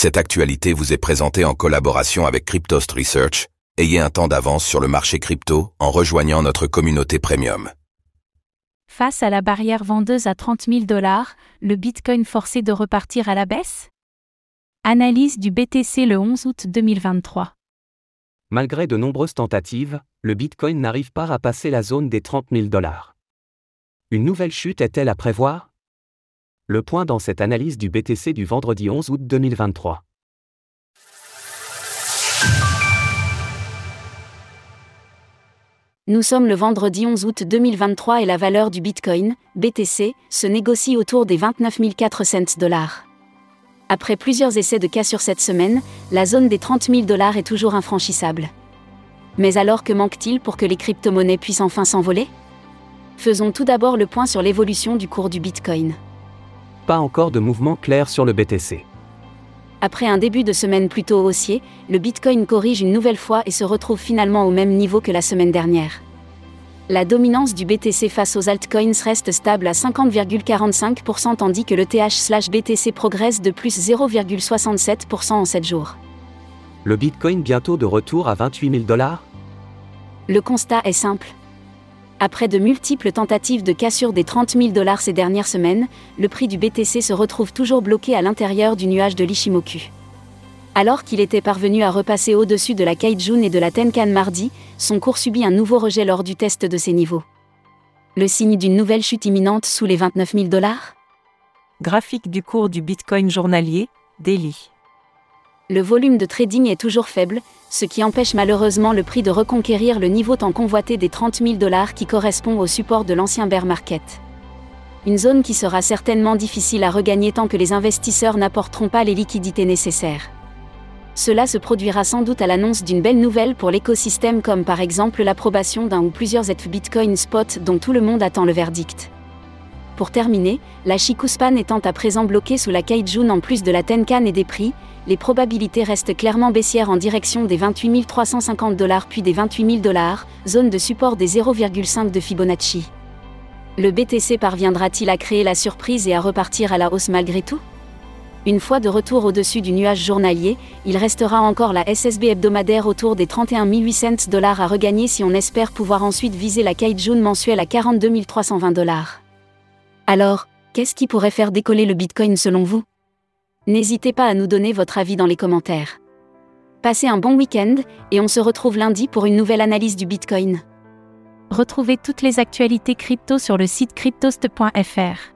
Cette actualité vous est présentée en collaboration avec Cryptost Research. Ayez un temps d'avance sur le marché crypto en rejoignant notre communauté premium. Face à la barrière vendeuse à 30 000 dollars, le Bitcoin forcé de repartir à la baisse? Analyse du BTC le 11 août 2023. Malgré de nombreuses tentatives, le Bitcoin n'arrive pas à passer la zone des 30 000 dollars. Une nouvelle chute est-elle à prévoir? Le point dans cette analyse du BTC du vendredi 11 août 2023. Nous sommes le vendredi 11 août 2023 et la valeur du Bitcoin, BTC, se négocie autour des 29 400 dollars. Après plusieurs essais de cas sur cette semaine, la zone des 30 000 dollars est toujours infranchissable. Mais alors que manque-t-il pour que les crypto-monnaies puissent enfin s'envoler? Faisons tout d'abord le point sur l'évolution du cours du Bitcoin pas encore de mouvement clair sur le BTC. Après un début de semaine plutôt haussier, le Bitcoin corrige une nouvelle fois et se retrouve finalement au même niveau que la semaine dernière. La dominance du BTC face aux altcoins reste stable à 50,45% tandis que le TH/BTC progresse de plus 0,67% en 7 jours. Le Bitcoin bientôt de retour à 28 000 dollars? Le constat est simple. Après de multiples tentatives de cassure des 30 000 dollars ces dernières semaines, le prix du BTC se retrouve toujours bloqué à l'intérieur du nuage de l'Ishimoku. Alors qu'il était parvenu à repasser au-dessus de la Kaijun et de la Tenkan mardi, son cours subit un nouveau rejet lors du test de ces niveaux. Le signe d'une nouvelle chute imminente sous les 29 000 dollars? Graphique du cours du Bitcoin journalier, Daily le volume de trading est toujours faible, ce qui empêche malheureusement le prix de reconquérir le niveau tant convoité des 30 000 dollars qui correspond au support de l'ancien bear market. Une zone qui sera certainement difficile à regagner tant que les investisseurs n'apporteront pas les liquidités nécessaires. Cela se produira sans doute à l'annonce d'une belle nouvelle pour l'écosystème comme par exemple l'approbation d'un ou plusieurs ETH Bitcoin spot dont tout le monde attend le verdict. Pour terminer, la Shikuspan étant à présent bloquée sous la Kaijun en plus de la Tenkan et des prix, les probabilités restent clairement baissières en direction des 28 350 dollars puis des 28 000 dollars, zone de support des 0,5 de Fibonacci. Le BTC parviendra-t-il à créer la surprise et à repartir à la hausse malgré tout? Une fois de retour au-dessus du nuage journalier, il restera encore la SSB hebdomadaire autour des 31 800 dollars à regagner si on espère pouvoir ensuite viser la Kaijun mensuelle à 42 320 dollars. Alors, qu'est-ce qui pourrait faire décoller le Bitcoin selon vous? N'hésitez pas à nous donner votre avis dans les commentaires. Passez un bon week-end et on se retrouve lundi pour une nouvelle analyse du Bitcoin. Retrouvez toutes les actualités crypto sur le site cryptost.fr.